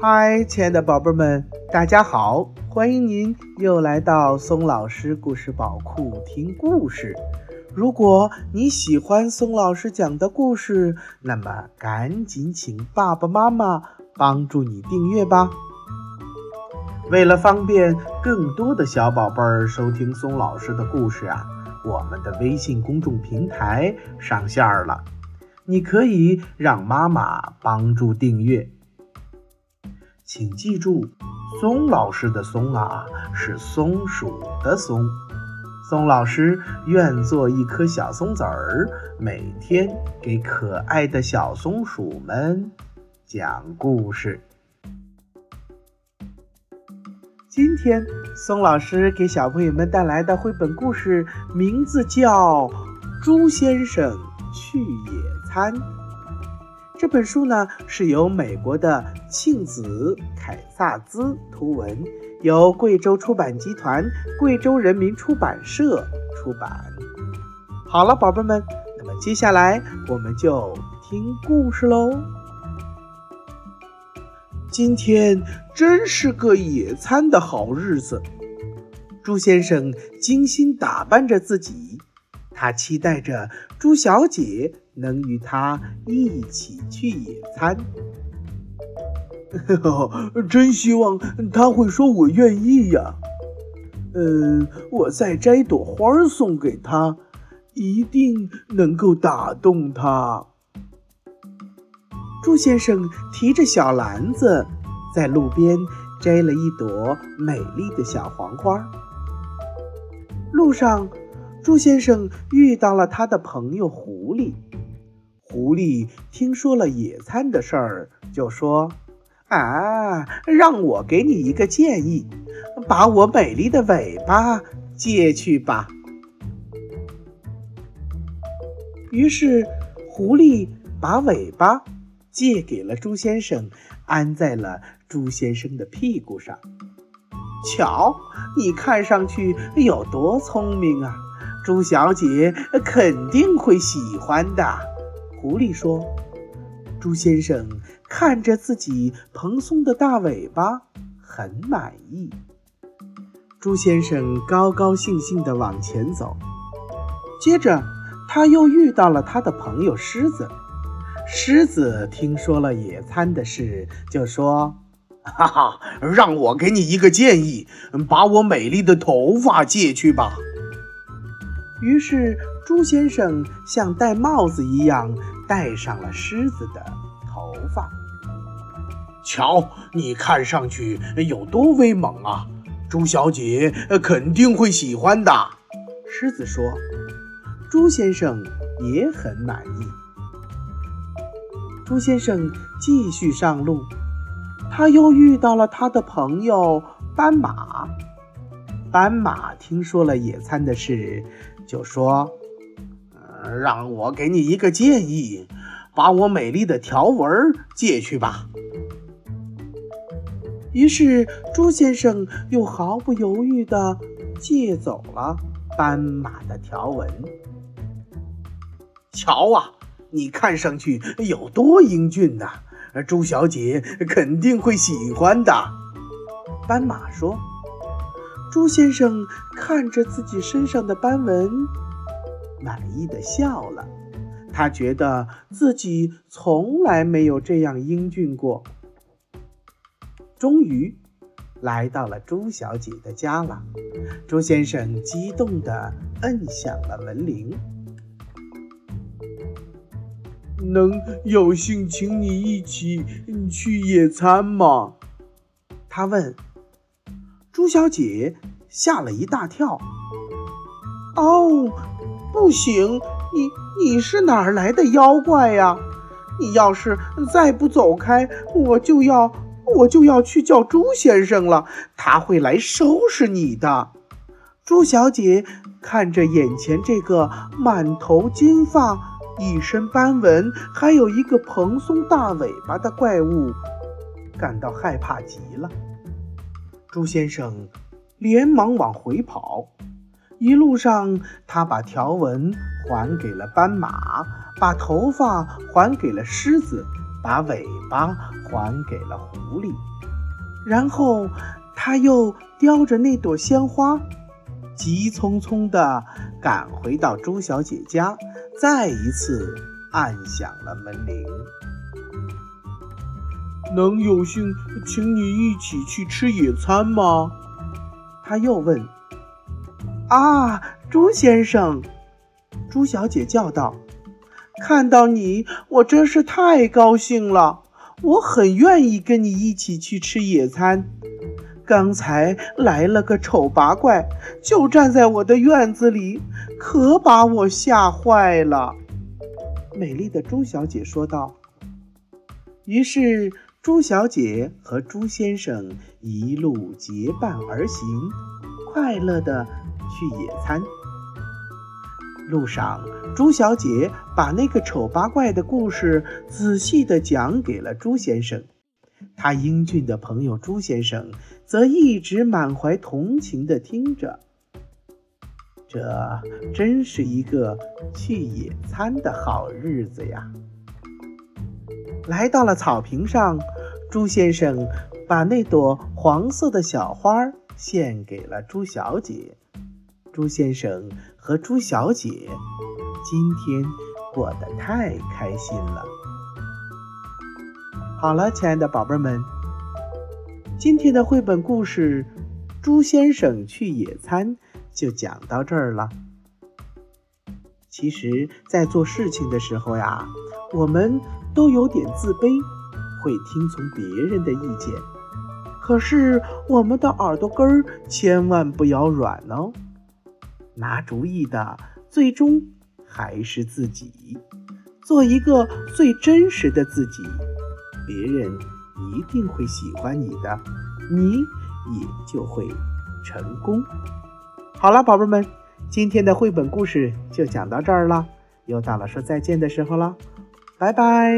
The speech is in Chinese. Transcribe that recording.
嗨，亲爱的宝贝们，大家好！欢迎您又来到松老师故事宝库听故事。如果你喜欢松老师讲的故事，那么赶紧请爸爸妈妈帮助你订阅吧。为了方便更多的小宝贝儿收听松老师的故事啊，我们的微信公众平台上线了，你可以让妈妈帮助订阅。请记住，松老师的“松”啊，是松鼠的“松”。松老师愿做一颗小松子儿，每天给可爱的小松鼠们讲故事。今天，松老师给小朋友们带来的绘本故事名字叫《猪先生去野餐》。这本书呢是由美国的庆子凯萨兹图文，由贵州出版集团、贵州人民出版社出版。好了，宝贝们，那么接下来我们就听故事喽。今天真是个野餐的好日子，朱先生精心打扮着自己，他期待着猪小姐。能与他一起去野餐，真希望他会说“我愿意呀”。嗯，我再摘一朵花送给他，一定能够打动他。猪先生提着小篮子，在路边摘了一朵美丽的小黄花。路上，猪先生遇到了他的朋友狐狸。狐狸听说了野餐的事儿，就说：“啊，让我给你一个建议，把我美丽的尾巴借去吧。”于是，狐狸把尾巴借给了猪先生，安在了猪先生的屁股上。瞧，你看上去有多聪明啊！猪小姐肯定会喜欢的。狐狸说：“猪先生看着自己蓬松的大尾巴，很满意。”猪先生高高兴兴地往前走。接着，他又遇到了他的朋友狮子。狮子听说了野餐的事，就说：“哈哈，让我给你一个建议，把我美丽的头发借去吧。”于是，猪先生像戴帽子一样戴上了狮子的头发。瞧，你看上去有多威猛啊！猪小姐肯定会喜欢的。狮子说：“朱先生也很满意。”猪先生继续上路，他又遇到了他的朋友斑马。斑马听说了野餐的事。就说：“让我给你一个建议，把我美丽的条纹借去吧。”于是猪先生又毫不犹豫地借走了斑马的条纹。瞧啊，你看上去有多英俊呐！朱小姐肯定会喜欢的。”斑马说。朱先生看着自己身上的斑纹，满意的笑了。他觉得自己从来没有这样英俊过。终于来到了朱小姐的家了。朱先生激动地摁响了门铃。能有幸请你一起去野餐吗？他问。猪小姐吓了一大跳。哦，不行！你你是哪儿来的妖怪呀？你要是再不走开，我就要我就要去叫猪先生了，他会来收拾你的。猪小姐看着眼前这个满头金发、一身斑纹，还有一个蓬松大尾巴的怪物，感到害怕极了。朱先生连忙往回跑，一路上他把条纹还给了斑马，把头发还给了狮子，把尾巴还给了狐狸，然后他又叼着那朵鲜花，急匆匆地赶回到朱小姐家，再一次按响了门铃。能有幸请你一起去吃野餐吗？他又问。啊，猪先生，猪小姐叫道。看到你，我真是太高兴了。我很愿意跟你一起去吃野餐。刚才来了个丑八怪，就站在我的院子里，可把我吓坏了。美丽的猪小姐说道。于是，朱小姐和朱先生一路结伴而行，快乐的去野餐。路上，朱小姐把那个丑八怪的故事仔细地讲给了朱先生。他英俊的朋友朱先生则一直满怀同情地听着。这真是一个去野餐的好日子呀！来到了草坪上，朱先生把那朵黄色的小花献给了朱小姐。朱先生和朱小姐今天过得太开心了。好了，亲爱的宝贝们，今天的绘本故事《朱先生去野餐》就讲到这儿了。其实，在做事情的时候呀，我们都有点自卑，会听从别人的意见。可是，我们的耳朵根儿千万不要软哦。拿主意的最终还是自己，做一个最真实的自己，别人一定会喜欢你的，你也就会成功。好了，宝贝们，今天的绘本故事就讲到这儿了，又到了说再见的时候了，拜拜。